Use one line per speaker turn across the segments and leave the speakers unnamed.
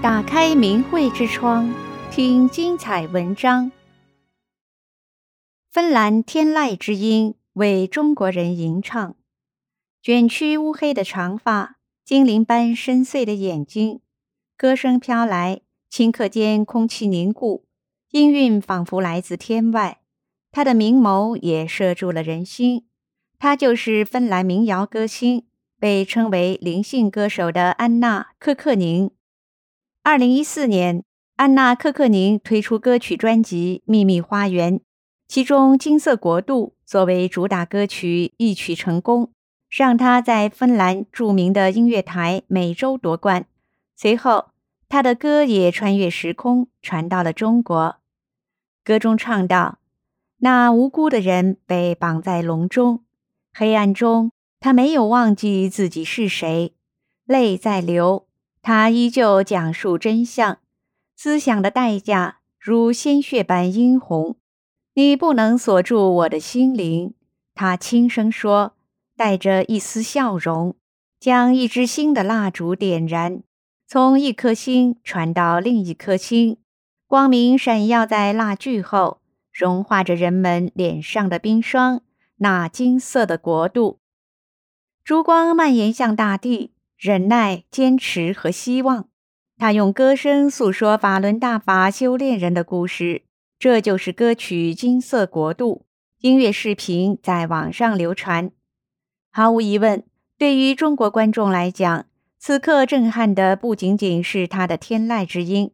打开明慧之窗，听精彩文章。芬兰天籁之音为中国人吟唱，卷曲乌黑的长发，精灵般深邃的眼睛，歌声飘来，顷刻间空气凝固，音韵仿佛来自天外。他的明眸也射住了人心。他就是芬兰民谣歌星，被称为灵性歌手的安娜·柯克宁。二零一四年，安娜·柯克宁推出歌曲专辑《秘密花园》，其中《金色国度》作为主打歌曲一曲成功，让她在芬兰著名的音乐台每周夺冠。随后，她的歌也穿越时空，传到了中国。歌中唱道：“那无辜的人被绑在笼中，黑暗中，他没有忘记自己是谁，泪在流。”他依旧讲述真相，思想的代价如鲜血般殷红。你不能锁住我的心灵，他轻声说，带着一丝笑容，将一支新的蜡烛点燃，从一颗星传到另一颗星，光明闪耀在蜡炬后，融化着人们脸上的冰霜。那金色的国度，烛光蔓延向大地。忍耐、坚持和希望，他用歌声诉说法轮大法修炼人的故事。这就是歌曲《金色国度》。音乐视频在网上流传。毫无疑问，对于中国观众来讲，此刻震撼的不仅仅是他的天籁之音。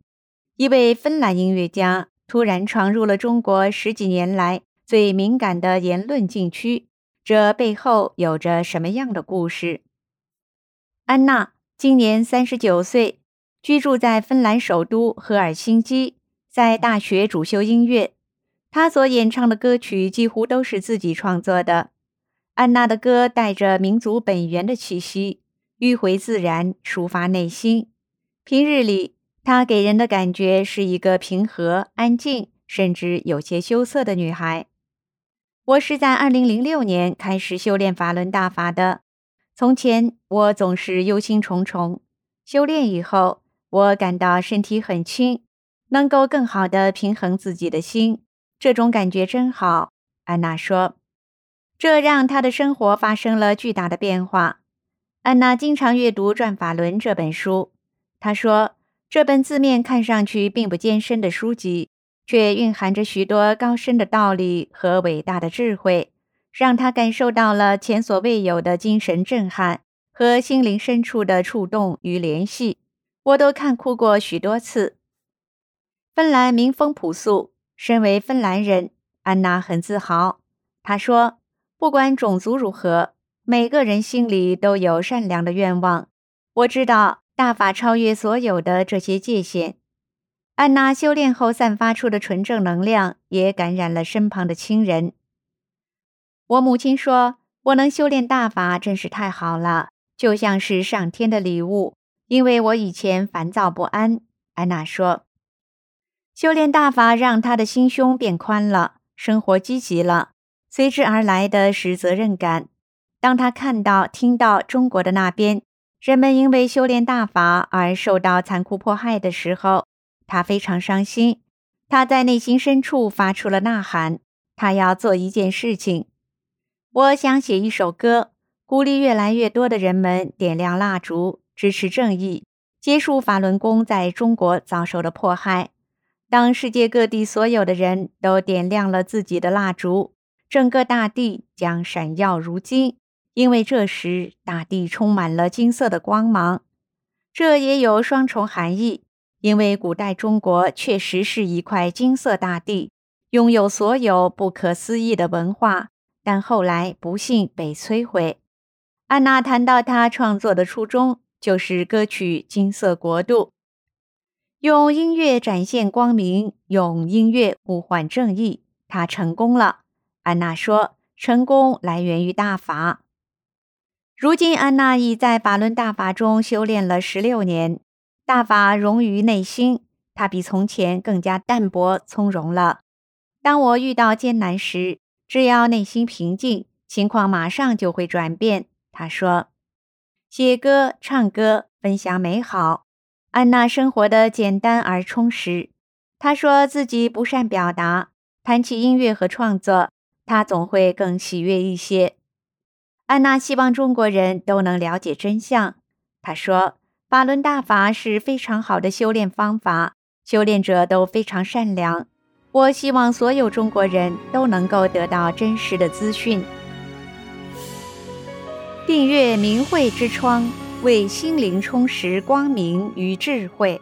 一位芬兰音乐家突然闯入了中国十几年来最敏感的言论禁区，这背后有着什么样的故事？安娜今年三十九岁，居住在芬兰首都赫尔辛基，在大学主修音乐。她所演唱的歌曲几乎都是自己创作的。安娜的歌带着民族本源的气息，迂回自然，抒发内心。平日里，她给人的感觉是一个平和、安静，甚至有些羞涩的女孩。我是在二零零六年开始修炼法轮大法的。从前我总是忧心忡忡，修炼以后，我感到身体很轻，能够更好地平衡自己的心，这种感觉真好。安娜说，这让她的生活发生了巨大的变化。安娜经常阅读《转法轮》这本书，她说，这本字面看上去并不艰深的书籍，却蕴含着许多高深的道理和伟大的智慧。让他感受到了前所未有的精神震撼和心灵深处的触动与联系，我都看哭过许多次。芬兰民风朴素，身为芬兰人，安娜很自豪。她说：“不管种族如何，每个人心里都有善良的愿望。我知道大法超越所有的这些界限。”安娜修炼后散发出的纯正能量，也感染了身旁的亲人。我母亲说：“我能修炼大法真是太好了，就像是上天的礼物。因为我以前烦躁不安。”安娜说：“修炼大法让她的心胸变宽了，生活积极了，随之而来的是责任感。当他看到、听到中国的那边人们因为修炼大法而受到残酷迫害的时候，他非常伤心。他在内心深处发出了呐喊：他要做一件事情。”我想写一首歌，鼓励越来越多的人们点亮蜡烛，支持正义，结束法轮功在中国遭受的迫害。当世界各地所有的人都点亮了自己的蜡烛，整个大地将闪耀如金，因为这时大地充满了金色的光芒。这也有双重含义，因为古代中国确实是一块金色大地，拥有所有不可思议的文化。但后来不幸被摧毁。安娜谈到她创作的初衷，就是歌曲《金色国度》，用音乐展现光明，用音乐呼唤正义。她成功了。安娜说：“成功来源于大法。”如今，安娜已在法轮大法中修炼了十六年，大法融于内心，她比从前更加淡泊从容了。当我遇到艰难时，只要内心平静，情况马上就会转变。他说：“写歌、唱歌、分享美好，安娜生活的简单而充实。她说自己不善表达，谈起音乐和创作，她总会更喜悦一些。安娜希望中国人都能了解真相。她说：“法轮大法是非常好的修炼方法，修炼者都非常善良。我希望所有中国人都能够得到真实的资讯。”订阅明慧之窗，为心灵充实光明与智慧。